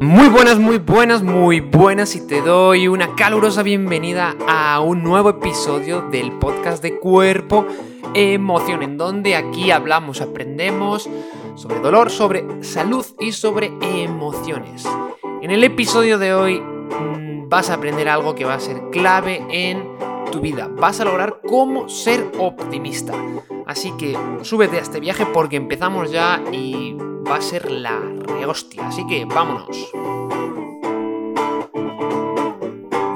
Muy buenas, muy buenas, muy buenas y te doy una calurosa bienvenida a un nuevo episodio del podcast de Cuerpo Emoción, en donde aquí hablamos, aprendemos sobre dolor, sobre salud y sobre emociones. En el episodio de hoy mm, vas a aprender algo que va a ser clave en vida. Vas a lograr cómo ser optimista. Así que súbete a este viaje porque empezamos ya y va a ser la rehostia. Así que vámonos.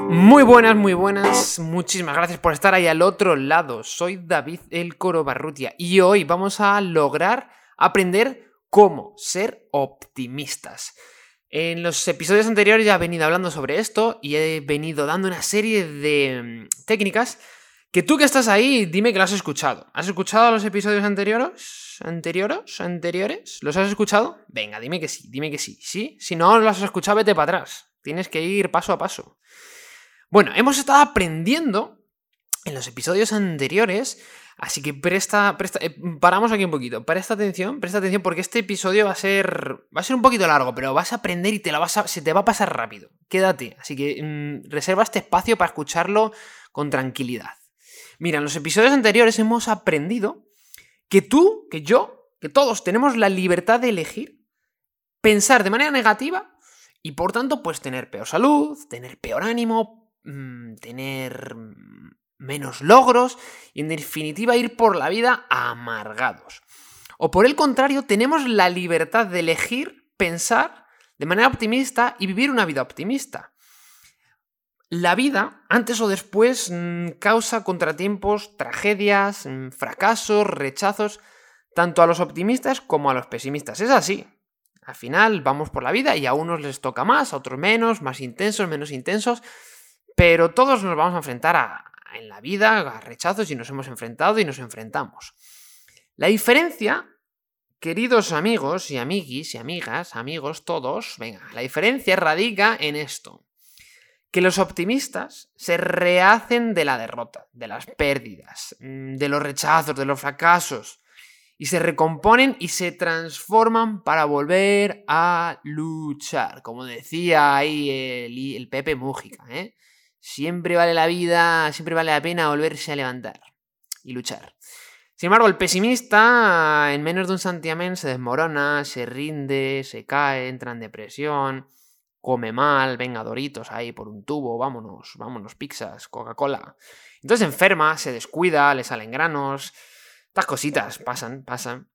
Muy buenas, muy buenas. Muchísimas gracias por estar ahí al otro lado. Soy David El Coro Barrutia y hoy vamos a lograr aprender cómo ser optimistas. En los episodios anteriores ya he venido hablando sobre esto y he venido dando una serie de mm, técnicas que tú que estás ahí, dime que lo has escuchado. ¿Has escuchado los episodios anteriores? ¿Anteriores? ¿Anteriores? ¿Los has escuchado? Venga, dime que sí, dime que sí. ¿Sí? Si no los has escuchado, vete para atrás. Tienes que ir paso a paso. Bueno, hemos estado aprendiendo en los episodios anteriores, así que presta, presta eh, paramos aquí un poquito, presta atención, presta atención porque este episodio va a ser, va a ser un poquito largo, pero vas a aprender y te vas se te va a pasar rápido. Quédate, así que mm, reserva este espacio para escucharlo con tranquilidad. Mira, en los episodios anteriores hemos aprendido que tú, que yo, que todos tenemos la libertad de elegir pensar de manera negativa y por tanto pues tener peor salud, tener peor ánimo, mm, tener menos logros y en definitiva ir por la vida amargados. O por el contrario, tenemos la libertad de elegir pensar de manera optimista y vivir una vida optimista. La vida, antes o después, mm, causa contratiempos, tragedias, mm, fracasos, rechazos, tanto a los optimistas como a los pesimistas. Es así. Al final vamos por la vida y a unos les toca más, a otros menos, más intensos, menos intensos, pero todos nos vamos a enfrentar a, en la vida a rechazos y nos hemos enfrentado y nos enfrentamos. La diferencia, queridos amigos y amiguis y amigas, amigos todos, venga, la diferencia radica en esto que los optimistas se rehacen de la derrota, de las pérdidas, mm, de los rechazos, de los fracasos, y se recomponen y se transforman para volver a luchar, como decía ahí el, Pepe Mújica, ¿eh? Siempre vale la vida, siempre vale la pena volverse a levantar y luchar. Sin embargo, el pesimista en menos de un santiamén se desmorona, se rinde, se cae, entra en depresión, come mal, venga Doritos ahí por un tubo, vámonos, vámonos, pizzas, Coca-Cola. Entonces enferma, se descuida, le salen granos, estas cositas pasan, pasan.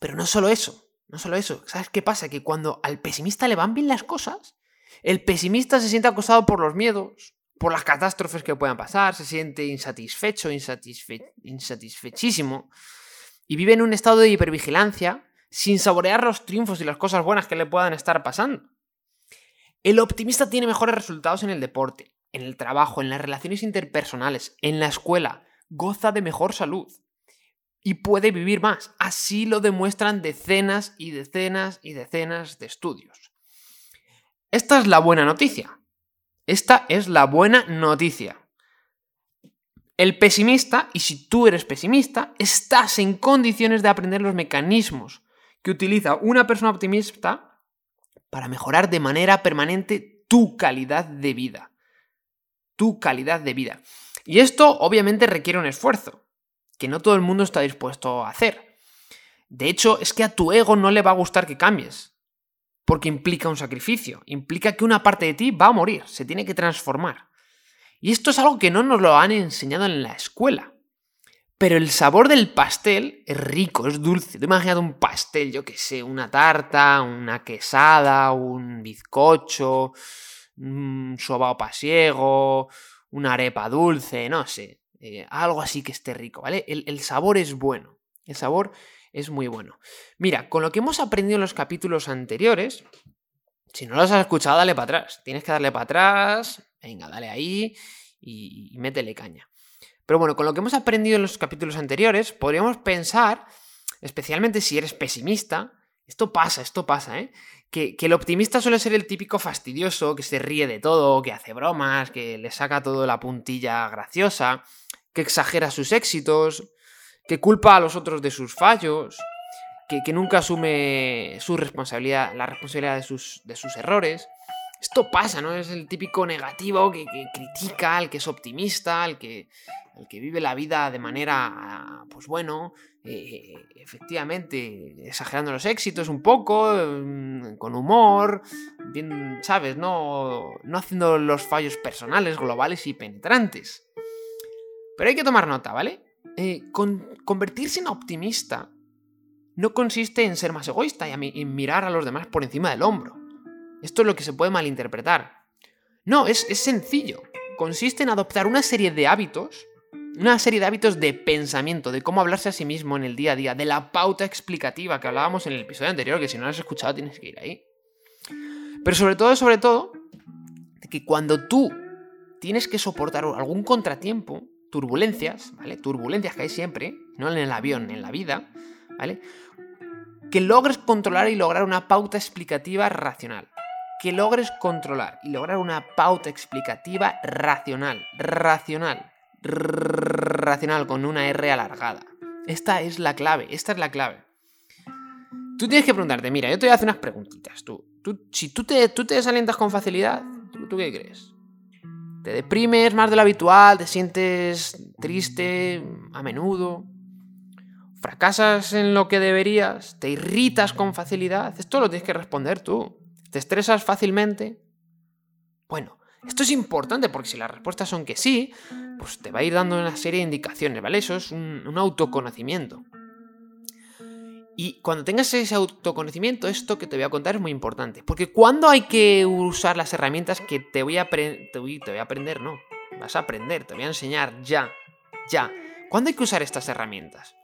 Pero no solo eso, no solo eso. ¿Sabes qué pasa? Que cuando al pesimista le van bien las cosas, el pesimista se siente acosado por los miedos, por las catástrofes que puedan pasar, se siente insatisfecho, insatisfechísimo, y vive en un estado de hipervigilancia sin saborear los triunfos y las cosas buenas que le puedan estar pasando. El optimista tiene mejores resultados en el deporte, en el trabajo, en las relaciones interpersonales, en la escuela, goza de mejor salud y puede vivir más. Así lo demuestran decenas y decenas y decenas de estudios. Esta es la buena noticia. Esta es la buena noticia. El pesimista, y si tú eres pesimista, estás en condiciones de aprender los mecanismos que utiliza una persona optimista para mejorar de manera permanente tu calidad de vida. Tu calidad de vida. Y esto obviamente requiere un esfuerzo, que no todo el mundo está dispuesto a hacer. De hecho, es que a tu ego no le va a gustar que cambies, porque implica un sacrificio, implica que una parte de ti va a morir, se tiene que transformar. Y esto es algo que no nos lo han enseñado en la escuela. Pero el sabor del pastel es rico, es dulce. Te imaginas un pastel, yo que sé, una tarta, una quesada, un bizcocho, un sobao pasiego, una arepa dulce, no sé. Eh, algo así que esté rico, ¿vale? El sabor es bueno. El sabor es muy bueno. Mira, con lo que hemos aprendido en los capítulos anteriores, si no los has escuchado, dale para atrás. Tienes que darle para atrás. Venga, dale ahí y métele caña. Pero bueno, con lo que hemos aprendido en los capítulos anteriores, podríamos pensar, especialmente si eres pesimista, esto pasa, esto pasa, ¿eh? Que, el optimista suele ser el típico fastidioso que se ríe de todo, que hace bromas, que le saca todo la puntilla graciosa, que exagera sus éxitos, que culpa a los otros de sus fallos. que, nunca asume su responsabilidad, la responsabilidad de sus, de sus errores. Esto pasa, ¿no? Es el típico negativo que, critica, al que es optimista, al que, que vive la vida de manera, pues bueno, eh, efectivamente, exagerando los éxitos un poco, mm, con humor, bien, ¿sabes? No, no haciendo los fallos personales, globales y penetrantes. Pero hay que tomar nota, ¿vale? Eh, convertirse en optimista no consiste en ser más egoísta y en mirar a los demás por encima del hombro. Esto es lo que se puede malinterpretar. No, es, sencillo. Consiste en adoptar una serie de hábitos, una serie de hábitos de pensamiento, de cómo hablarse a sí mismo en el día a día, de la pauta explicativa que hablábamos en el episodio anterior, que si no lo has escuchado tienes que ir ahí. Pero sobre todo, sobre todo, de que cuando tú tienes que soportar algún contratiempo, turbulencias, ¿vale? Turbulencias que hay siempre, no en el avión, en la vida, ¿vale? Que logres controlar y lograr una pauta explicativa racional que logres controlar y lograr una pauta explicativa racional, racional, racional con una R alargada. Esta es la clave, esta es la clave. Tú tienes que preguntarte, mira, yo te voy a hacer unas preguntitas. Tú, tú si tú te, tú te desalientas con facilidad, ¿tú, qué crees? ¿Te deprimes más de lo habitual? ¿Te sientes triste a menudo? ¿Fracasas en lo que deberías? ¿Te irritas con facilidad? Esto lo tienes que responder tú. ¿Te estresas fácilmente? Bueno, esto es importante porque si las respuestas son que sí, pues te va a ir dando una serie de indicaciones, ¿vale? Eso es un, autoconocimiento. Y cuando tengas ese autoconocimiento, esto que te voy a contar es muy importante. Porque cuando hay que usar las herramientas que te voy a, te te voy a aprender, no. Vas a aprender, te voy a enseñar ya. Ya. ¿Cuándo hay que usar estas herramientas?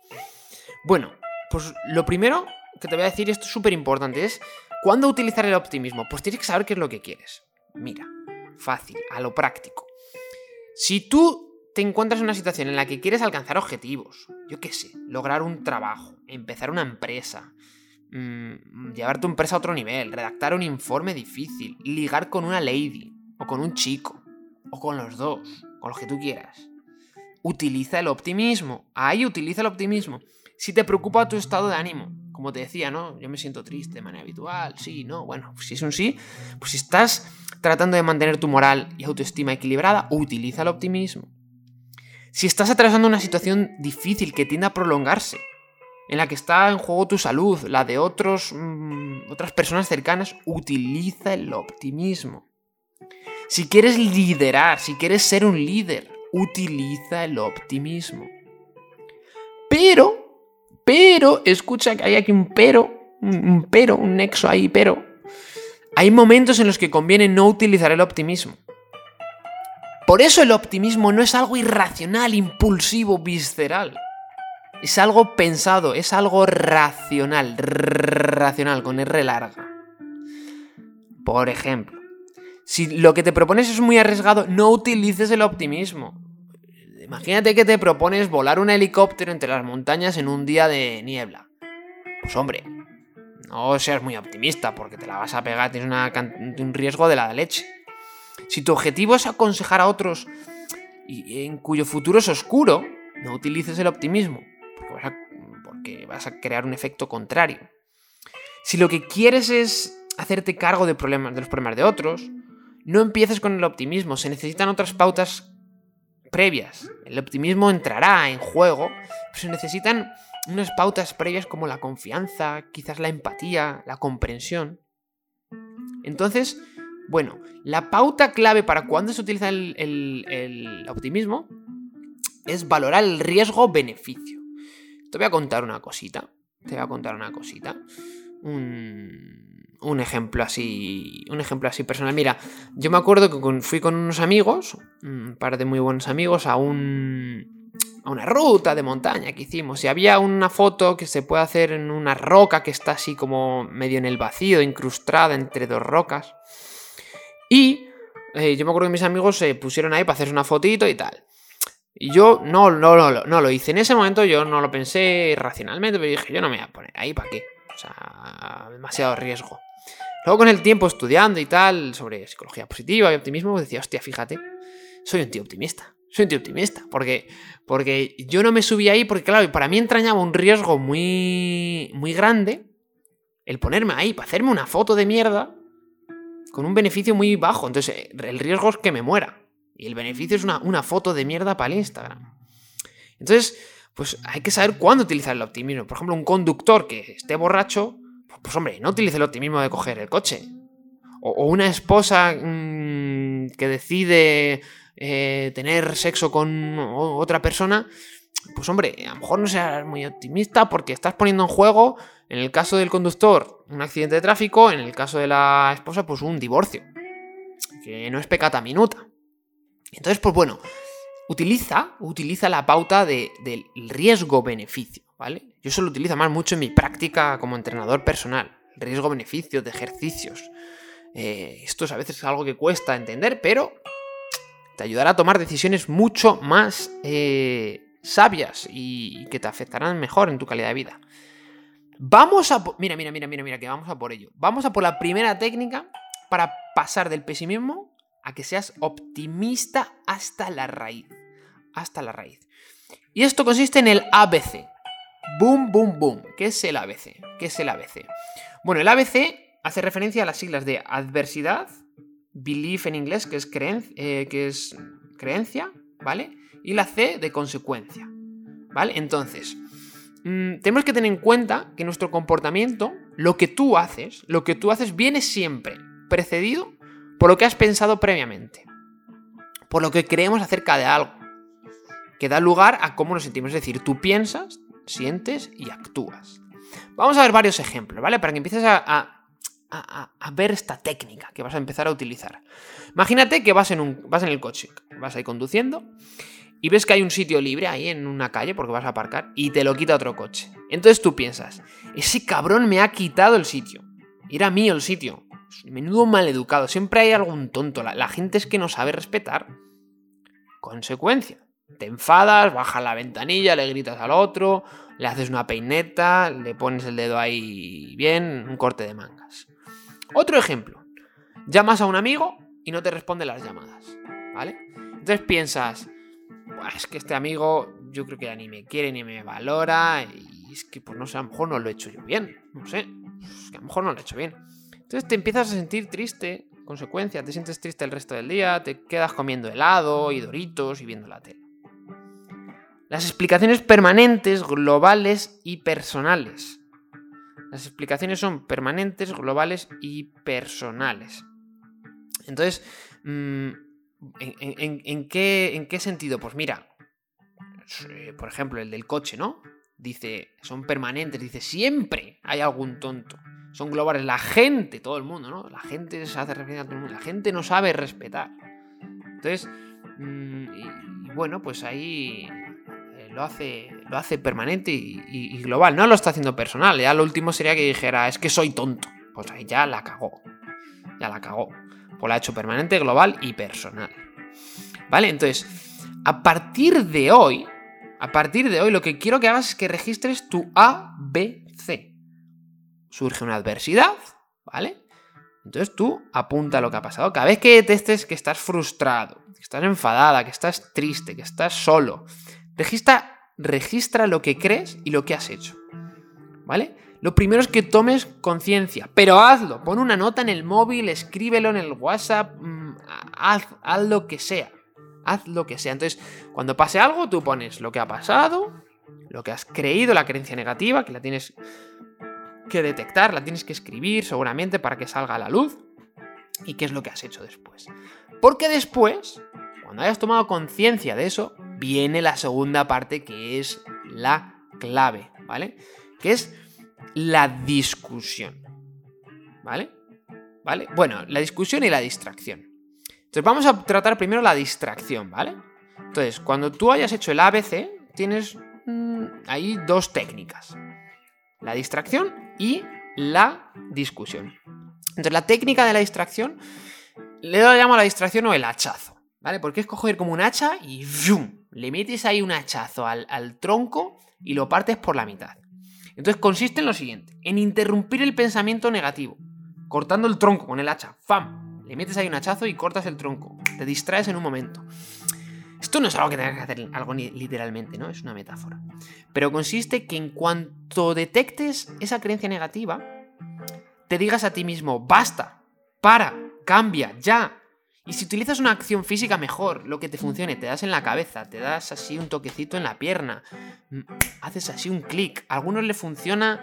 Bueno, pues lo primero que te voy a decir, esto es súper importante, es ¿Cuándo utilizar el optimismo? Pues tienes que saber qué es lo que quieres. Mira, fácil, a lo práctico. Si tú te encuentras en una situación en la que quieres alcanzar objetivos, yo qué sé, lograr un trabajo, empezar una empresa, mm, llevar tu empresa a otro nivel, redactar un informe difícil, ligar con una lady, o con un chico, o con los dos, con los que tú quieras. Utiliza el optimismo. Ahí utiliza el optimismo. Si te preocupa tu estado de ánimo, como te decía, ¿no? Yo me siento triste de manera habitual, sí, no, bueno, si es un sí, pues si estás tratando de mantener tu moral y autoestima equilibrada, utiliza el optimismo. Si estás atravesando una situación difícil que tiende a prolongarse, en la que está en juego tu salud, la de otros, mm, otras personas cercanas, utiliza el optimismo. Si quieres liderar, si quieres ser un líder, utiliza el optimismo. Pero pero, escucha que hay aquí un pero, un pero, un nexo ahí, pero. Hay momentos en los que conviene no utilizar el optimismo. Por eso el optimismo no es algo irracional, impulsivo, visceral. Es algo pensado, es algo racional, racional, con R larga. Por ejemplo, si lo que te propones es muy arriesgado, no utilices el optimismo. Imagínate que te propones volar un helicóptero entre las montañas en un día de niebla. Pues hombre, no seas muy optimista porque te la vas a pegar, tienes un riesgo de la leche. Si tu objetivo es aconsejar a otros y en cuyo futuro es oscuro, no utilices el optimismo porque vas a, crear un efecto contrario. Si lo que quieres es hacerte cargo de, problemas, de los problemas de otros, no empieces con el optimismo, se necesitan otras pautas previas. El optimismo entrará en juego, pero se necesitan unas pautas previas como la confianza, quizás la empatía, la comprensión. Entonces, bueno, la pauta clave para cuando se utiliza el, optimismo es valorar el riesgo-beneficio. Te voy a contar una cosita. Te voy a contar una cosita. Un, ejemplo así, un ejemplo así personal. Mira, yo me acuerdo que fui con unos amigos, un par de muy buenos amigos, a un a una ruta de montaña que hicimos y había una foto que se puede hacer en una roca que está así como medio en el vacío, incrustada entre dos rocas. Y eh, yo me acuerdo que mis amigos se pusieron ahí para hacerse una fotito y tal. Y yo no, no, no, no lo hice. En ese momento yo no lo pensé racionalmente, pero dije, yo no me voy a poner ahí, ¿para qué? O sea, demasiado riesgo. Luego con el tiempo estudiando y tal sobre psicología positiva y optimismo, decía, hostia, fíjate, soy un tío optimista. soy optimista, porque, porque yo no me subí ahí porque, claro, para mí entrañaba un riesgo muy, muy grande el ponerme ahí para hacerme una foto de mierda con un beneficio muy bajo. Entonces, eh, el riesgo es que me muera. Y el beneficio es una, una foto de mierda para el Instagram. Entonces, pues hay que saber cuándo utilizar el optimismo. Por ejemplo, un conductor que esté borracho, pues hombre, no utilice el optimismo de coger el coche. O, una esposa mm, que decide eh, tener sexo con otra persona, pues hombre, a lo mejor no seas muy optimista porque estás poniendo en juego, en el caso del conductor, un accidente de tráfico, en el caso de la esposa, pues un divorcio. Que no es pecata minuta. Entonces, pues bueno, utiliza, utiliza la pauta del riesgo-beneficio, ¿vale? Yo eso lo utilizo más mucho en mi práctica como entrenador personal. Riesgo-beneficio de ejercicios. Eh, esto es a veces algo que cuesta entender, pero te ayudará a tomar decisiones mucho más eh, sabias y que te afectarán mejor en tu calidad de vida. Vamos a... Mira, mira, mira, mira, mira, que vamos a por ello. Vamos a por la primera técnica para pasar del pesimismo a que seas optimista hasta la raíz. Hasta la raíz. Y esto consiste en el ABC. Boom, boom, boom. ¿Qué es el ABC? ¿Qué es el ABC? Bueno, el ABC hace referencia a las siglas de adversidad, belief en inglés, que es, eh, que es creencia, ¿vale? Y la C de consecuencia, ¿vale? Entonces, mm, tenemos que tener en cuenta que nuestro comportamiento, lo que tú haces, lo que tú haces viene siempre precedido por lo que has pensado previamente, por lo que creemos acerca de algo, que da lugar a cómo nos sentimos. Es decir, tú piensas, sientes y actúas. Vamos a ver varios ejemplos, ¿vale? Para que empieces a ver esta técnica que vas a empezar a utilizar. Imagínate que vas en, un, vas en el coche, vas ahí conduciendo y ves que hay un sitio libre ahí en una calle porque vas a aparcar y te lo quita otro coche. Entonces tú piensas, ese cabrón me ha quitado el sitio. Era mío el sitio. Menudo maleducado. Siempre hay algún tonto. La, la gente es que no sabe respetar. Consecuencia. Te enfadas, bajas la ventanilla, le gritas al otro, le haces una peineta, le pones el dedo ahí bien, un corte de mangas. Otro ejemplo. Llamas a un amigo y no te responde las llamadas. ¿Vale? Entonces piensas, es que este amigo yo creo que ya ni me quiere ni me valora y es que pues no sé, a lo mejor no lo he hecho yo bien. No sé. Es que a lo mejor no lo he hecho bien. Entonces te empiezas a sentir triste, consecuencia, te sientes triste el resto del día, te quedas comiendo helado y doritos y viendo la tele. Las explicaciones permanentes, globales y personales. Las explicaciones son permanentes, globales y personales. Entonces, mm, ¿en, qué, ¿en, qué, sentido? Pues mira, eh, por ejemplo, el del coche, ¿no? Dice, son permanentes, dice, siempre hay algún tonto. Son globales, la gente, todo el mundo, ¿no? La gente se hace referencia a todo el mundo, la gente no sabe respetar. Entonces, mm, y bueno, pues ahí lo hace, lo hace permanente y, global. No lo está haciendo personal. Ya lo último sería que dijera, es que soy tonto. Pues ahí ya la cagó. Ya la cagó. Pues la ha hecho permanente, global y personal. ¿Vale? Entonces, a partir de hoy, a partir de hoy, lo que quiero que hagas es que registres tu A, B, C. Surge una adversidad, ¿vale? Entonces tú apunta lo que ha pasado. Cada vez que detestes que estás frustrado, que estás enfadada, que estás triste, que estás solo, Registra, registra lo que crees y lo que has hecho. ¿Vale? Lo primero es que tomes conciencia, pero hazlo. Pon una nota en el móvil, escríbelo en el WhatsApp, mm, haz, haz lo que sea. Haz lo que sea. Entonces, cuando pase algo, tú pones lo que ha pasado, lo que has creído, la creencia negativa, que la tienes que detectar, la tienes que escribir seguramente para que salga a la luz. Y qué es lo que has hecho después. Porque después, cuando hayas tomado conciencia de eso, viene la segunda parte que es la clave, ¿vale? Que es la discusión, ¿vale? ¿Vale? Bueno, la discusión y la distracción. Entonces vamos a tratar primero la distracción, ¿vale? Entonces, cuando tú hayas hecho el ABC, tienes mm, ahí dos técnicas. La distracción y la discusión. Entonces, la técnica de la distracción le llamo a la distracción o el hachazo, ¿vale? Porque es coger como un hacha y le metes ahí un hachazo al, tronco y lo partes por la mitad. Entonces consiste en lo siguiente, en interrumpir el pensamiento negativo, cortando el tronco con el hacha, ¡fam! Le metes ahí un hachazo y cortas el tronco, te distraes en un momento. Esto no es algo que tengas que hacer algo literalmente, ¿no? Es una metáfora. Pero consiste que en cuanto detectes esa creencia negativa, te digas a ti mismo, basta, para, cambia, ya. Y si utilizas una acción física mejor, lo que te funcione, te das en la cabeza, te das así un toquecito en la pierna, mm, haces así un clic. A algunos le funciona,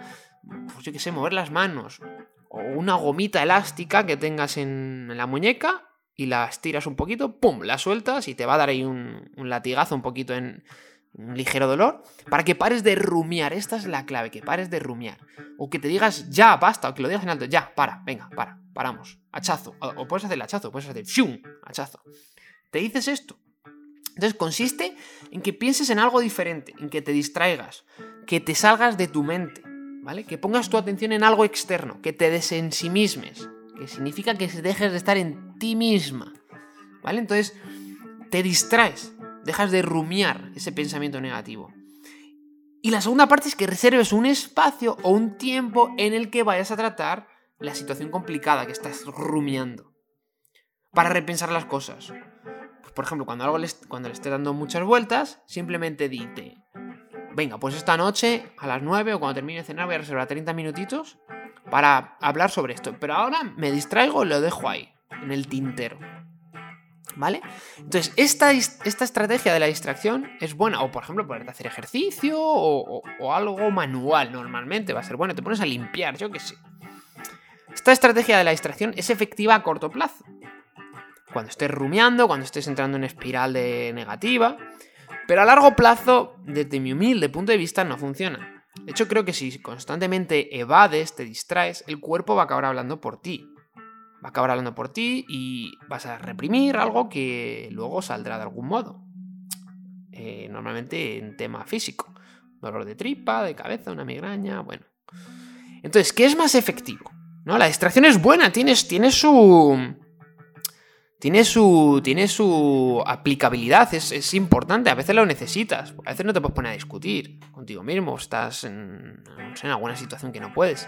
pues yo qué sé, mover las manos. O una gomita elástica que tengas en la muñeca y la estiras un poquito, ¡pum! La sueltas y te va a dar ahí un, latigazo un poquito en un ligero dolor, para que pares de rumiar. Esta es la clave, que pares de rumiar. O que te digas ya, basta, o que lo digas en alto, ya, para, venga, para, paramos, hachazo. O, puedes hacer el hachazo, puedes hacer ¡fium! hachazo. Te dices esto. Entonces consiste en que pienses en algo diferente, en que te distraigas, que te salgas de tu mente, ¿vale? Que pongas tu atención en algo externo, que te desensimismes, que significa que dejes de estar en ti misma, ¿vale? Entonces, te distraes, dejas de rumiar ese pensamiento negativo. Y la segunda parte es que reserves un espacio o un tiempo en el que vayas a tratar la situación complicada que estás rumiando. Para repensar las cosas. Pues, por ejemplo, cuando, algo le, cuando le esté dando muchas vueltas, simplemente dite, venga, pues esta noche a las 9 o cuando termine de cenar voy a reservar 30 minutitos para hablar sobre esto. Pero ahora me distraigo y lo dejo ahí, en el tintero. ¿Vale? Entonces, esta, esta, estrategia de la distracción es buena. O, por ejemplo, ponerte a hacer ejercicio o, o, algo manual normalmente. Va a ser bueno. Te pones a limpiar, yo qué sé. Esta estrategia de la distracción es efectiva a corto plazo. Cuando estés rumiando, cuando estés entrando en espiral de negativa. Pero a largo plazo, desde mi humilde punto de vista, no funciona. De hecho, creo que si constantemente evades, te distraes, el cuerpo va a acabar hablando por ti. Acabar hablando por ti y vas a reprimir algo que luego saldrá de algún modo. Eh, normalmente en tema físico. Dolor de tripa, de cabeza, una migraña, bueno. Entonces, ¿qué es más efectivo? ¿No? La distracción es buena, tienes, tienes su tiene su, tiene su aplicabilidad, es, importante, a veces lo necesitas, a veces no te puedes poner a discutir contigo mismo, estás en, en alguna situación que no puedes.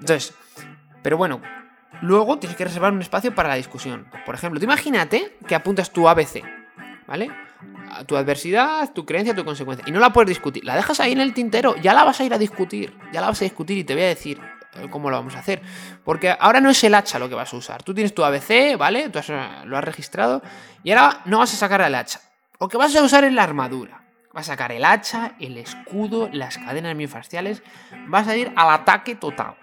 Entonces, pero bueno, luego tienes que reservar un espacio para la discusión. Por ejemplo, imagínate que apuntas tu ABC, ¿vale? tu adversidad, tu creencia, tu consecuencia, y no la puedes discutir, la dejas ahí en el tintero, ya la vas a ir a discutir, ya la vas a discutir y te voy a decir, cómo lo vamos a hacer. Porque ahora no es el hacha lo que vas a usar. Tú tienes tu ABC, ¿vale? Tú lo has registrado. Y ahora no vas a sacar el hacha. Lo que vas a usar es la armadura. Vas a sacar el hacha, el escudo, las cadenas miofasciales. Vas a ir al ataque total.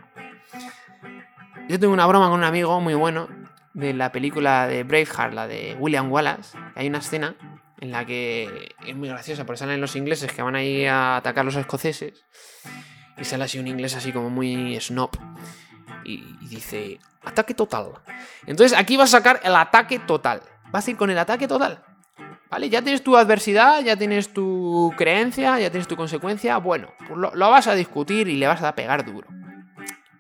Yo tengo una broma con un amigo muy bueno de la película de Braveheart, la de William Wallace. Hay una escena en la que es muy graciosa porque salen los ingleses que van a ir a atacar a los escoceses y sale así un inglés así como muy snob. Y, dice, ataque total. Entonces aquí vas a sacar el ataque total. Vas a ir con el ataque total. ¿Vale? Ya tienes tu adversidad, ya tienes tu creencia, ya tienes tu consecuencia. Bueno, pues lo vas a discutir y le vas a pegar duro.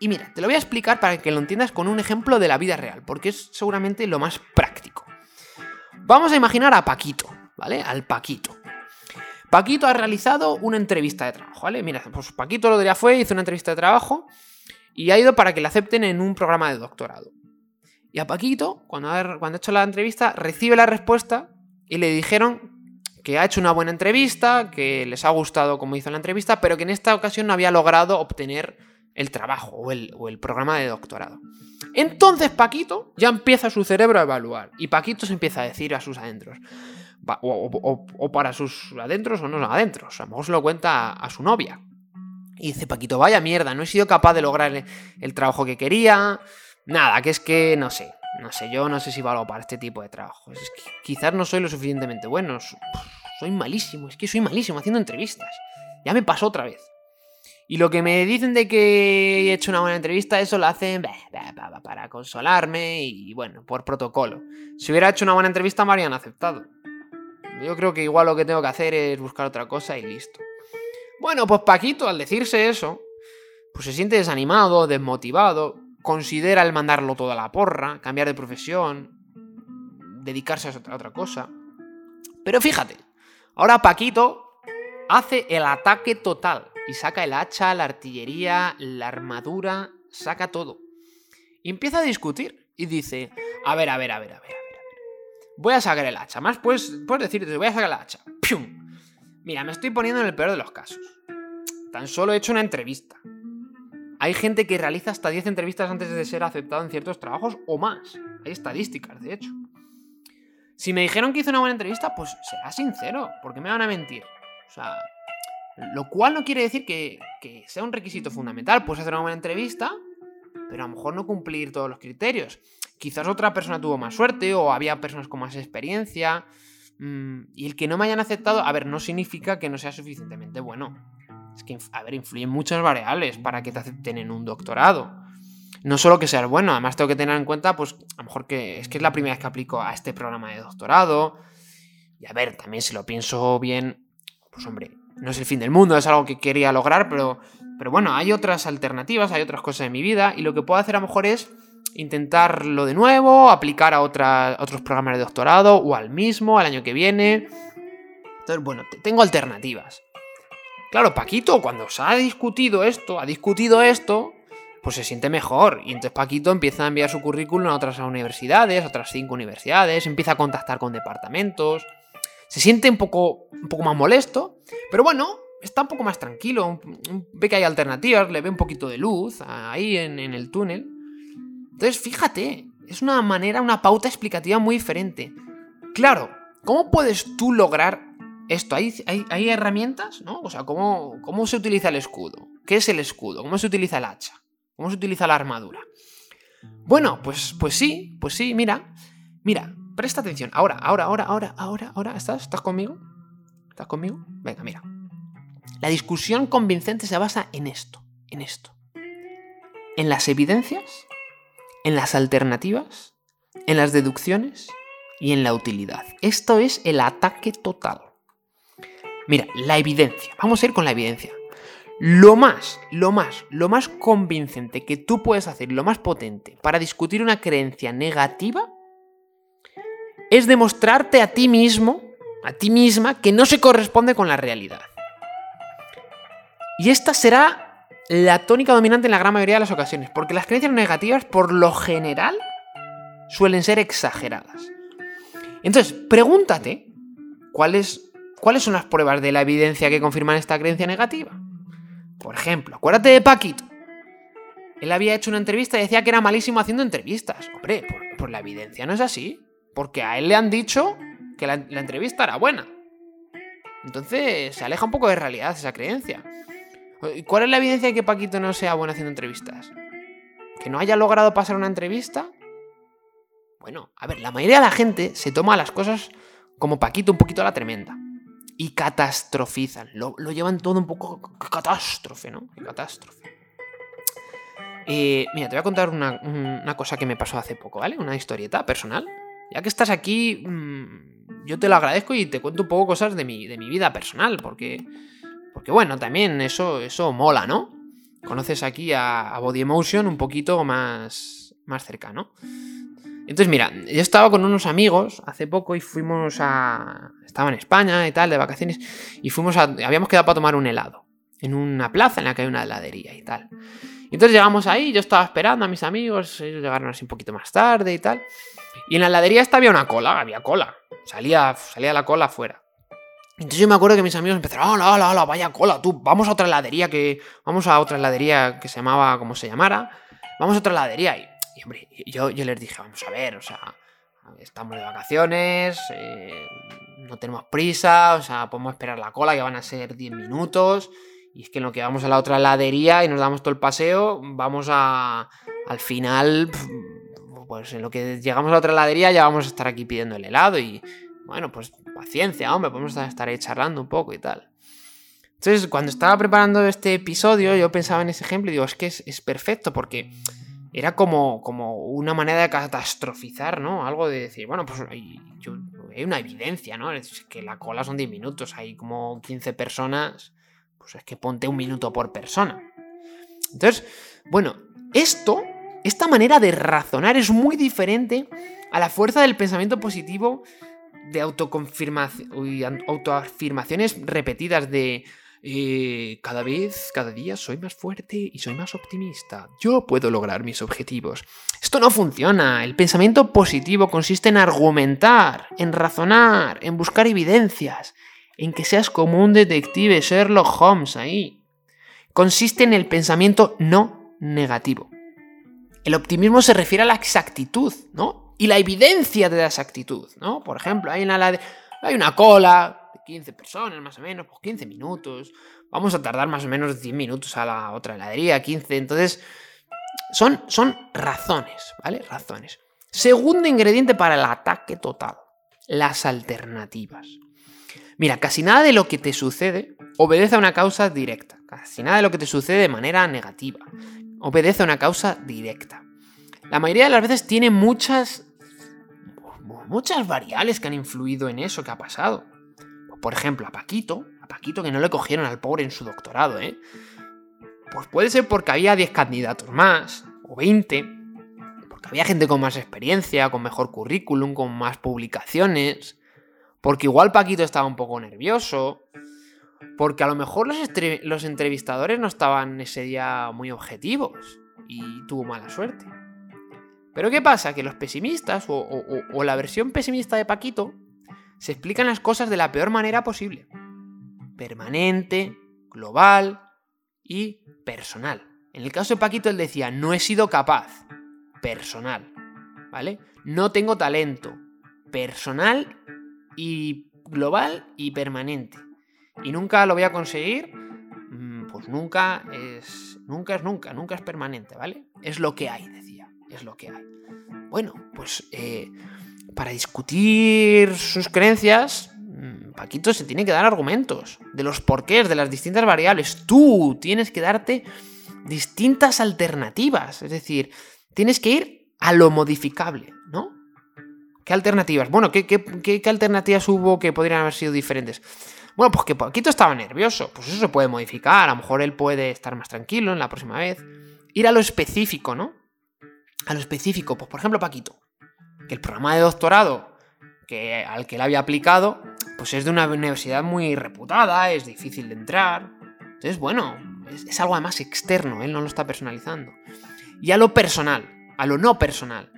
Y mira, te lo voy a explicar para que lo entiendas con un ejemplo de la vida real, porque es seguramente lo más práctico. Vamos a imaginar a Paquito, ¿vale? Al Paquito. Paquito ha realizado una entrevista de trabajo, ¿vale? Mira, pues Paquito lo día fue, hizo una entrevista de trabajo y ha ido para que le acepten en un programa de doctorado. Y a Paquito, cuando ha, cuando ha hecho la entrevista, recibe la respuesta y le dijeron que ha hecho una buena entrevista, que les ha gustado cómo hizo la entrevista, pero que en esta ocasión no había logrado obtener el trabajo o el, o el, programa de doctorado. Entonces Paquito ya empieza su cerebro a evaluar y Paquito se empieza a decir a sus adentros, o, para sus adentros o no adentros. A lo mejor se lo cuenta a, su novia. Y dice, Paquito, vaya mierda, no he sido capaz de lograr el, trabajo que quería. Nada, que es que no sé. No sé, yo no sé si valgo para este tipo de trabajo. Es que quizás no soy lo suficientemente bueno. Soy malísimo, es que soy malísimo haciendo entrevistas. Ya me pasó otra vez. Y lo que me dicen de que he hecho una buena entrevista, eso lo hacen para consolarme y bueno, por protocolo. Si hubiera hecho una buena entrevista me habrían aceptado. Yo creo que igual lo que tengo que hacer es buscar otra cosa y listo. Bueno, pues Paquito, al decirse eso, pues se siente desanimado, desmotivado, considera el mandarlo toda la porra, cambiar de profesión, dedicarse a otra cosa. Pero fíjate, ahora Paquito hace el ataque total y saca el hacha, la artillería, la armadura, saca todo. Y empieza a discutir y dice, a ver, a ver, a ver, a ver, a ver. voy a sacar el hacha. Más puedes, puedes decirte, voy a sacar el hacha. ¡Pium! Mira, me estoy poniendo en el peor de los casos. Tan solo he hecho una entrevista. Hay gente que realiza hasta 10 entrevistas antes de ser aceptado en ciertos trabajos o más. Hay estadísticas, de hecho. Si me dijeron que hice una buena entrevista, pues será sincero, porque me van a mentir. O sea, lo cual no quiere decir que, sea un requisito fundamental. Puedes hacer una buena entrevista, pero a lo mejor no cumplir todos los criterios. Quizás otra persona tuvo más suerte o había personas con más experiencia. Mm, y el que no me hayan aceptado, a ver, no significa que no sea suficientemente bueno. Es que, a ver, influyen muchas variables para que te acepten en un doctorado. No solo que seas bueno, además tengo que tener en cuenta, pues, a lo mejor que es que es la primera vez que aplico a este programa de doctorado. Y a ver, también si lo pienso bien, pues hombre, no es el fin del mundo, es algo que quería lograr, pero, pero bueno, hay otras alternativas, hay otras cosas en mi vida, y lo que puedo hacer a lo mejor es intentarlo de nuevo, aplicar a, otros programas de doctorado o al mismo, al año que viene. Entonces, bueno, tengo alternativas. Claro, Paquito, cuando se ha discutido esto, ha discutido esto, pues se siente mejor. Y entonces Paquito empieza a enviar su currículum a otras universidades, otras cinco universidades, empieza a contactar con departamentos. Se siente un poco, un poco más molesto, pero bueno, está un poco más tranquilo. Ve que hay alternativas, le ve un poquito de luz ahí en el túnel. Entonces, fíjate, es una manera, una pauta explicativa muy diferente. Claro, ¿cómo puedes tú lograr esto? ¿Hay, hay, herramientas? ¿No? O sea, ¿cómo, ¿cómo se utiliza el escudo? ¿Qué es el escudo? ¿Cómo se utiliza el hacha? ¿Cómo se utiliza la armadura? Bueno, pues, pues sí, pues sí, mira. Mira, presta atención. Ahora, ahora, ahora, ahora, ahora, ahora. ¿Estás? ¿Estás conmigo? ¿Estás conmigo? Venga, mira. La discusión convincente se basa en esto, en esto. En las evidencias en las alternativas, en las deducciones y en la utilidad. Esto es el ataque total. Mira, la evidencia. Vamos a ir con la evidencia. Lo más, lo más, lo más convincente que tú puedes hacer, lo más potente para discutir una creencia negativa, es demostrarte a ti mismo, a ti misma, que no se corresponde con la realidad. Y esta será la tónica dominante en la gran mayoría de las ocasiones, porque las creencias negativas por lo general suelen ser exageradas. Entonces, pregúntate cuáles, cuáles son las pruebas de la evidencia que confirman esta creencia negativa. Por ejemplo, acuérdate de Paquito. Él había hecho una entrevista y decía que era malísimo haciendo entrevistas. Hombre, por, la evidencia no es así. Porque a él le han dicho que la, entrevista era buena. Entonces se aleja un poco de realidad esa creencia. ¿Cuál es la evidencia de que Paquito no sea bueno haciendo entrevistas? ¿Que no haya logrado pasar una entrevista? Bueno, a ver, la mayoría de la gente se toma las cosas como Paquito un poquito a la tremenda. Y catastrofizan. Lo, llevan todo un poco catástrofe, ¿no? Catástrofe. Eh, mira, te voy a contar una, cosa que me pasó hace poco, ¿vale? Una historieta personal. Ya que estás aquí, mm, yo te lo agradezco y te cuento un poco cosas de mi, de mi vida personal, porque porque bueno, también eso, eso mola, ¿no? Conoces aquí a, Body Emotion un poquito más, más cercano. Entonces, mira, yo estaba con unos amigos hace poco y fuimos a. Estaba en España y tal, de vacaciones, y fuimos a. Habíamos quedado para tomar un helado. En una plaza en la que hay una heladería y tal. Entonces llegamos ahí, yo estaba esperando a mis amigos, ellos llegaron así un poquito más tarde y tal. Y en la heladería esta había una cola, había cola. Salía, salía la cola afuera. Entonces yo me acuerdo que mis amigos empezaron, hola, hola, hola, vaya cola, tú, vamos a otra heladería que. Vamos a otra heladería que se llamaba como se llamara. Vamos a otra heladería. Y, y hombre, yo, yo les dije, vamos a ver, o sea, estamos de vacaciones, eh, no tenemos prisa, o sea, podemos esperar la cola, que van a ser 10 minutos. Y es que en lo que vamos a la otra heladería y nos damos todo el paseo, vamos a. Al final. Pues en lo que llegamos a otra heladería ya vamos a estar aquí pidiendo el helado y bueno, pues paciencia, hombre, podemos estar charlando un poco y tal. Entonces, cuando estaba preparando este episodio, yo pensaba en ese ejemplo y digo, es que es, perfecto porque era como, como una manera de catastrofizar, ¿no? Algo de decir, bueno, pues hay, una evidencia, ¿no? Es que la cola son 10 minutos, hay como 15 personas, pues es que ponte un minuto por persona. Entonces, bueno, esto, esta manera de razonar es muy diferente a la fuerza del pensamiento positivo de autoafirmaciones repetidas de eh, cada vez, cada día soy más fuerte y soy más optimista. Yo puedo lograr mis objetivos. Esto no funciona. El pensamiento positivo consiste en argumentar, en razonar, en buscar evidencias, en que seas como un detective Sherlock Holmes ahí. Consiste en el pensamiento no negativo. El optimismo se refiere a la exactitud, ¿no? Y la evidencia de la exactitud, ¿no? Por ejemplo, hay una, hay una cola, 15 personas más o menos, pues 15 minutos. Vamos a tardar más o menos 10 minutos a la otra heladería, 15. Entonces, son, son razones, ¿vale? Razones. Segundo ingrediente para el ataque total, las alternativas. Mira, casi nada de lo que te sucede obedece a una causa directa. Casi nada de lo que te sucede de manera negativa obedece a una causa directa. La mayoría de las veces tiene muchas muchas variables que han influido en eso que ha pasado. Por ejemplo, a Paquito, a Paquito que no le cogieron al pobre en su doctorado, ¿eh? Pues puede ser porque había 10 candidatos más, o 20, porque había gente con más experiencia, con mejor currículum, con más publicaciones, porque igual Paquito estaba un poco nervioso, porque a lo mejor los, los entrevistadores no estaban ese día muy objetivos y tuvo mala suerte. Pero ¿qué pasa? Que los pesimistas o la versión pesimista de Paquito se explican las cosas de la peor manera posible. Permanente, global y personal. En el caso de Paquito él decía, no he sido capaz. Personal. ¿Vale? No tengo talento. Personal y global y permanente. Y nunca lo voy a conseguir. Mm, pues nunca es. Nunca es nunca. Nunca es permanente, ¿vale? Es lo que hay, decía. Es lo que hay. Bueno, pues eh, para discutir sus creencias, mm, Paquito se tiene que dar argumentos de los porqués, de las distintas variables. Tú tienes que darte distintas alternativas. Es decir, tienes que ir a lo modificable, ¿no? ¿Qué alternativas? Bueno, ¿qué, qué, alternativas hubo que podrían haber sido diferentes? Bueno, pues que Paquito estaba nervioso. Pues eso se puede modificar. A lo mejor él puede estar más tranquilo en la próxima vez. Ir a lo específico, ¿no? A lo específico. Pues por ejemplo, Paquito que el programa de doctorado que, al que él había aplicado, pues es de una universidad muy reputada, es difícil de entrar. Entonces, bueno, es, algo además externo, él no lo está personalizando. Y a lo personal, a lo no personal.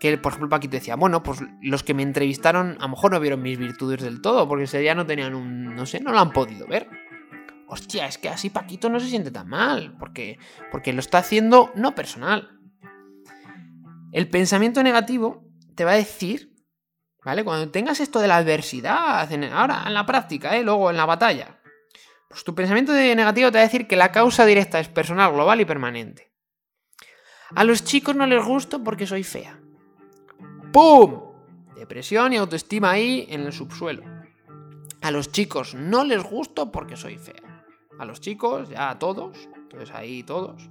Que, por ejemplo, Paquito decía, bueno, pues los que me entrevistaron a lo mejor no vieron mis virtudes del todo, porque ese día no tenían un, no sé, no lo han podido ver. Hostia, es que así Paquito no se siente tan mal, porque, porque lo está haciendo no personal. El pensamiento negativo te va a decir, ¿vale? Cuando tengas esto de la adversidad, ahora en la práctica, ¿eh? luego en la batalla, pues tu pensamiento negativo te va a decir que la causa directa es personal, global y permanente. A los chicos no les gusto porque soy fea. ¡Pum! Depresión y autoestima ahí en el subsuelo. A los chicos no les gusto porque soy fea. A los chicos, ya a todos, entonces ahí todos,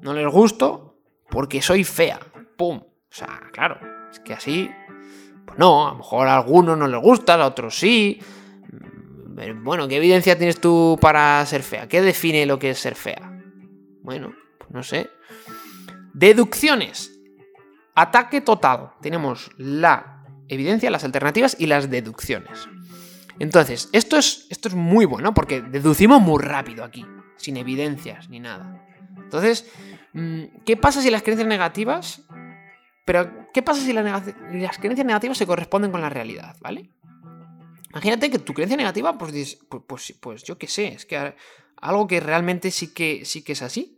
no les gusto porque soy fea. ¡Pum! O sea, claro, es que así, pues no, a lo mejor a algunos no les gusta, a otros sí. Bueno, ¿qué evidencia tienes tú para ser fea? ¿Qué define lo que es ser fea? Bueno, pues no sé. Deducciones. Ataque total. Tenemos la evidencia, las alternativas y las deducciones. Entonces, esto es, esto es muy bueno porque deducimos muy rápido aquí, sin evidencias ni nada. Entonces, mm, ¿qué pasa si las creencias negativas pero, ¿qué pasa si las, creencias negativas se corresponden con la realidad, ¿vale? Imagínate que tu creencia negativa, pues, pues, pues, pues, yo qué sé, es que algo que realmente sí que, sí que es así.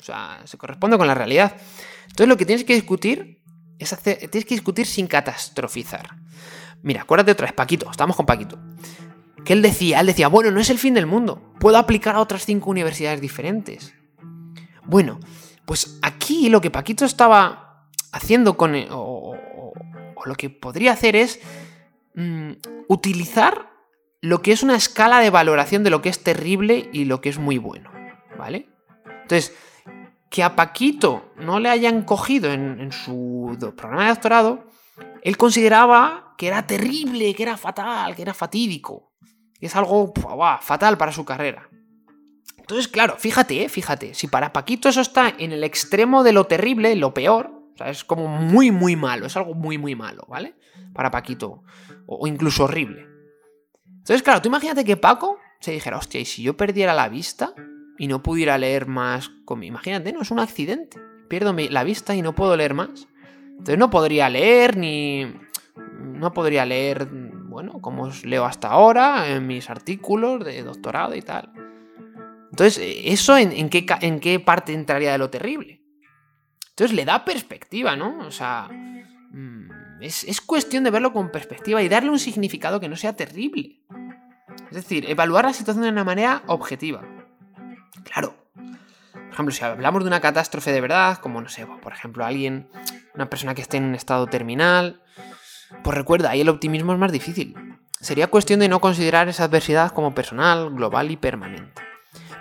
O sea, se corresponde con la realidad. Entonces lo que tienes que discutir es hacer, tienes que discutir sin catastrofizar. Mira, acuérdate otra vez, Paquito, estamos con Paquito. Que él decía, él decía, bueno, no es el fin del mundo, puedo aplicar a otras cinco universidades diferentes. Bueno, pues aquí lo que Paquito estaba haciendo con... E, o, lo que podría hacer es mm, utilizar lo que es una escala de valoración de lo que es terrible y lo que es muy bueno, ¿vale? Entonces, que a Paquito no le hayan cogido en, su programa de doctorado, él consideraba que era terrible, que era fatal, que era fatídico, que es algo fatal para su carrera. Entonces, claro, fíjate, eh, fíjate, si para Paquito eso está en el extremo de lo terrible, lo peor, es como muy, muy malo. Es algo muy, muy malo, ¿vale? Para Paquito. O, incluso horrible. Entonces, claro, tú imagínate que Paco, se dijera, hostia, ¿y si yo perdiera la vista y no pudiera leer más? Imagínate, no es un accidente. Pierdo la vista y no puedo leer más. Entonces no podría leer ni... No podría leer, bueno, como os leo hasta ahora, en mis artículos de doctorado y tal. Entonces, ¿eso en, qué, en qué parte entraría de lo terrible? Entonces le da perspectiva, ¿no? O sea, mm, es, es, cuestión de verlo con perspectiva y darle un significado que no sea terrible. Es decir, evaluar la situación de una manera objetiva. Claro. Por ejemplo, si hablamos de una catástrofe de verdad, como no sé, por ejemplo, alguien, una persona que esté en un estado terminal, pues recuerda, ahí el optimismo es más difícil. Sería cuestión de no considerar esa adversidad como personal, global y permanente.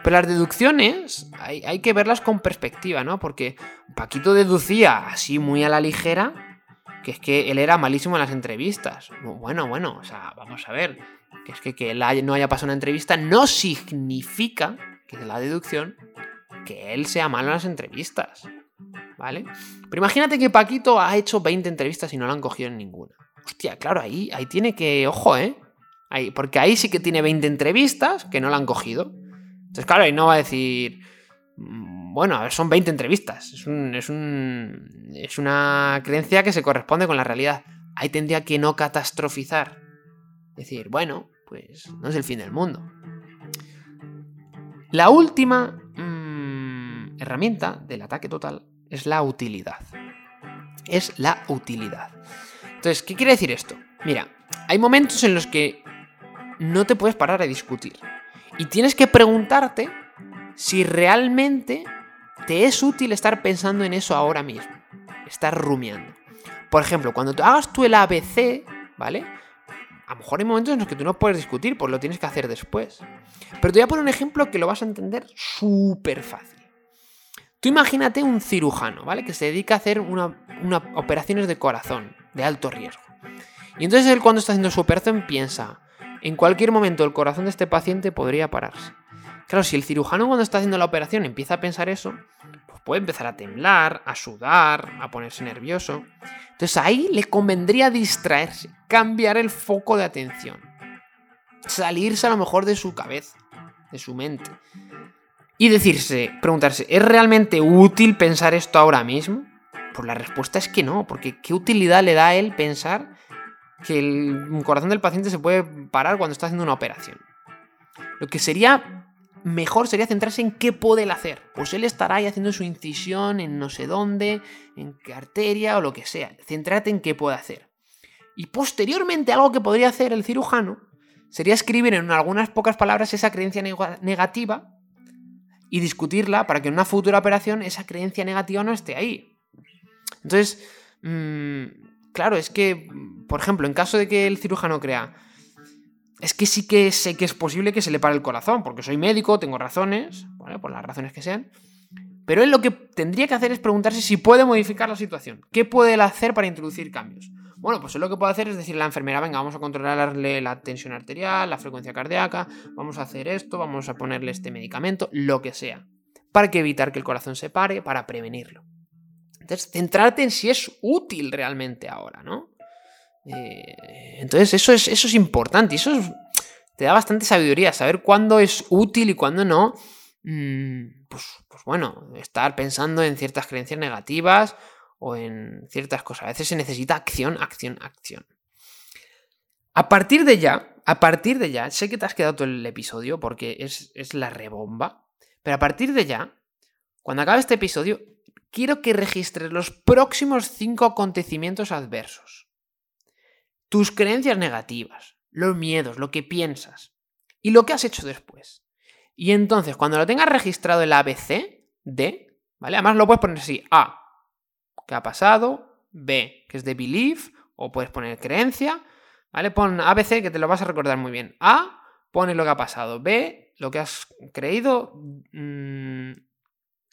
Pero las deducciones hay, que verlas con perspectiva, ¿no? Porque Paquito deducía así muy a la ligera que es que él era malísimo en las entrevistas. Bueno, bueno, o sea, vamos a ver. Es que que él no haya pasado una entrevista no significa que es la deducción que él sea malo en las entrevistas. ¿Vale? Pero imagínate que Paquito ha hecho 20 entrevistas y no lo han cogido en ninguna. Hostia, claro, ahí, ahí tiene que. Ojo, ¿eh? Ahí, porque ahí sí que tiene 20 entrevistas que no la han cogido. Entonces, claro, ahí no va a decir, mm, bueno, a ver, son 20 entrevistas. Es, un, es, un, es una creencia que se corresponde con la realidad. Ahí tendría que no catastrofizar. Decir, bueno, pues no es el fin del mundo. La última mmm, herramienta del ataque total es la utilidad. Es la utilidad. Entonces, ¿qué quiere decir esto? Mira, hay momentos en los que no te puedes parar a discutir. Y tienes que preguntarte si realmente te es útil estar pensando en eso ahora mismo. Estar rumiando. Por ejemplo, cuando hagas tú el ABC, ¿vale? A lo mejor hay momentos en los que tú no puedes discutir, pues lo tienes que hacer después. Pero te voy a poner un ejemplo que lo vas a entender súper fácil. Tú imagínate un cirujano, ¿vale? Que se dedica a hacer una, operaciones de corazón, de alto riesgo. Y entonces él cuando está haciendo su operación piensa, en cualquier momento el corazón de este paciente podría pararse. Claro, si el cirujano cuando está haciendo la operación empieza a pensar eso, puede empezar a temblar, a sudar, a ponerse nervioso. Entonces ahí le convendría distraerse, cambiar el foco de atención, salirse a lo mejor de su cabeza, de su mente. Y decirse, preguntarse, ¿es realmente útil pensar esto ahora mismo? Pues la respuesta es que no, porque ¿qué utilidad le da a él pensar que el corazón del paciente se puede parar cuando está haciendo una operación. Lo que sería mejor sería centrarse en qué puede él hacer. Pues él estará ahí haciendo su incisión en no sé dónde, en qué arteria o lo que sea. Centrate en qué puede hacer. Y posteriormente algo que podría hacer el cirujano sería escribir en algunas pocas palabras esa creencia negativa y discutirla para que en una futura operación esa creencia negativa no esté ahí. Entonces, mmm, claro, es que, por ejemplo, en caso de que el cirujano crea, es que sí que sé que es posible que se le pare el corazón, porque soy médico, tengo razones, bueno, por las razones que sean. Pero él lo que tendría que hacer es preguntarse si puede modificar la situación. ¿Qué puede él hacer para introducir cambios? Bueno, pues él lo que puede hacer es decirle a la enfermera, venga, vamos a controlarle la tensión arterial, la frecuencia cardíaca, vamos a hacer esto, vamos a ponerle este medicamento, lo que sea. Para que evitar que el corazón se pare, para prevenirlo. Entonces, centrarte en si es útil realmente ahora, ¿no? Eh, entonces, eso es, eso es importante eso te da bastante sabiduría, saber cuándo es útil y cuándo no. Mm, pues, pues, bueno, estar pensando en ciertas creencias negativas o en ciertas cosas. A veces se necesita acción, acción, acción. A partir de ya, a partir de ya, sé que te has quedado todo el episodio porque es, es la rebomba, pero a partir de ya, cuando acabe este episodio, quiero que registres los próximos cinco acontecimientos adversos. Tus creencias negativas, los miedos, lo que piensas y lo que has hecho después. Y entonces, cuando lo tengas registrado el ABC, D, ¿vale? Además lo puedes poner así, A, ¿qué ha pasado? B, que es de belief, o puedes poner creencia, ¿vale? Pon ABC que te lo vas a recordar muy bien. A, pones lo que ha pasado. B, lo que has creído. Mm,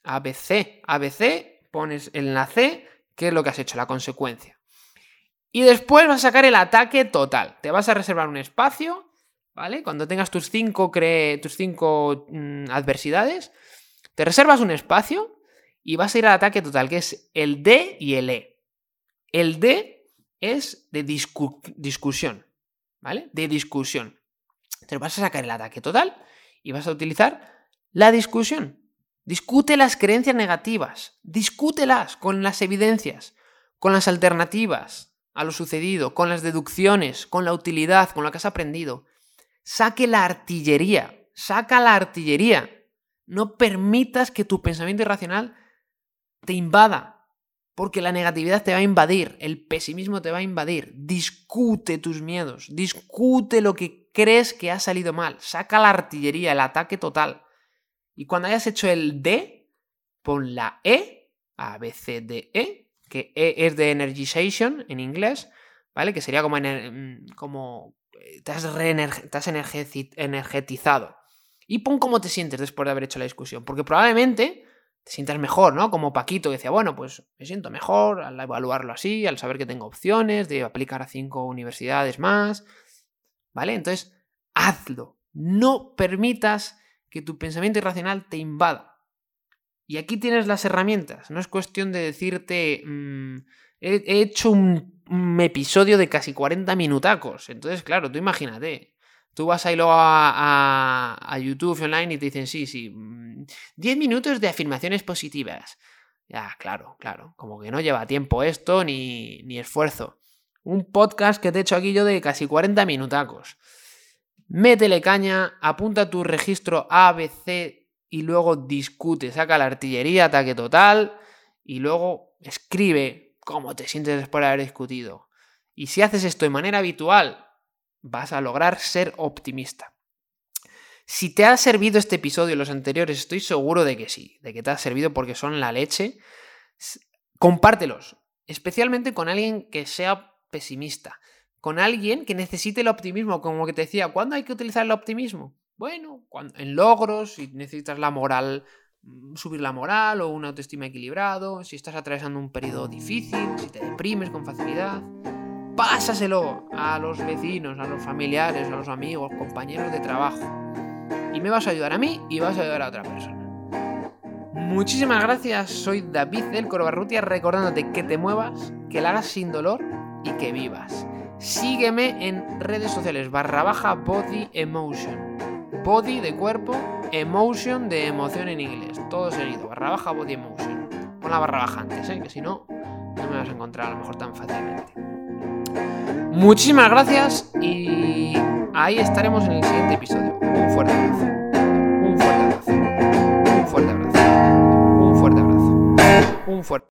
ABC. ABC, pones en la C, que es lo que has hecho, la consecuencia. Y después vas a sacar el ataque total. Te vas a reservar un espacio, ¿vale? Cuando tengas tus cinco, tus cinco mm, adversidades, te reservas un espacio y vas a ir al ataque total, que es el D y el E. El D es de discusión, ¿vale? De discusión. Te vas a sacar el ataque total y vas a utilizar la discusión. Discute las creencias negativas, discútelas con las evidencias, con las alternativas a lo sucedido, con las deducciones, con la utilidad, con lo que has aprendido. Saque la artillería, saca la artillería. No permitas que tu pensamiento irracional te invada, porque la negatividad te va a invadir, el pesimismo te va a invadir. Discute tus miedos, discute lo que crees que ha salido mal, saca la artillería, el ataque total. Y cuando hayas hecho el D, pon la E, A, B, C, D, E, que E es de energization en inglés, ¿vale? Que sería como, mm, como eh, te has, te has energetizado. Y pon cómo te sientes después de haber hecho la discusión, porque probablemente te sientas mejor, ¿no? Como Paquito que decía, bueno, pues me siento mejor al evaluarlo así, al saber que tengo opciones de aplicar a cinco universidades más, ¿vale? Entonces, hazlo. No permitas que tu pensamiento irracional te invada. Y aquí tienes las herramientas. No es cuestión de decirte, mm, he, hecho un, episodio de casi 40 minutacos. Entonces, claro, tú imagínate. Tú vas ahí luego a, a, YouTube online y te dicen, sí, sí, 10 mm, minutos de afirmaciones positivas. Ya, claro, claro. Como que no lleva tiempo esto ni, ni esfuerzo. Un podcast que te he hecho aquí yo de casi 40 minutacos métele caña, apunta tu registro ABC y luego discute, saca la artillería, ataque total y luego escribe cómo te sientes después de haber discutido. Y si haces esto de manera habitual, vas a lograr ser optimista. Si te ha servido este episodio y los anteriores, estoy seguro de que sí, de que te ha servido porque son la leche. Compártelos, especialmente con alguien que sea pesimista con alguien que necesite el optimismo, como que te decía, ¿cuándo hay que utilizar el optimismo? Bueno, cuando, en logros, si necesitas la moral, mm, subir la moral o una autoestima equilibrado, si estás atravesando un periodo difícil, si te deprimes con facilidad, pásaselo a los vecinos, a los familiares, a los amigos, compañeros de trabajo. Y me vas a ayudar a mí y vas a ayudar a otra persona. Muchísimas gracias, soy David del Corbarrutia recordándote que te muevas, que la hagas sin dolor y que vivas. Sígueme en redes sociales barra baja body emotion body de cuerpo, emotion de emoción en inglés. Todo seguido, barra baja, body emotion. Pon la barra baja antes, ¿eh? que si no, no me vas a encontrar a lo mejor tan fácilmente. Muchísimas gracias y ahí estaremos en el siguiente episodio. Un fuerte abrazo. Un fuerte abrazo. Un fuerte abrazo. Un fuerte abrazo. Un fuerte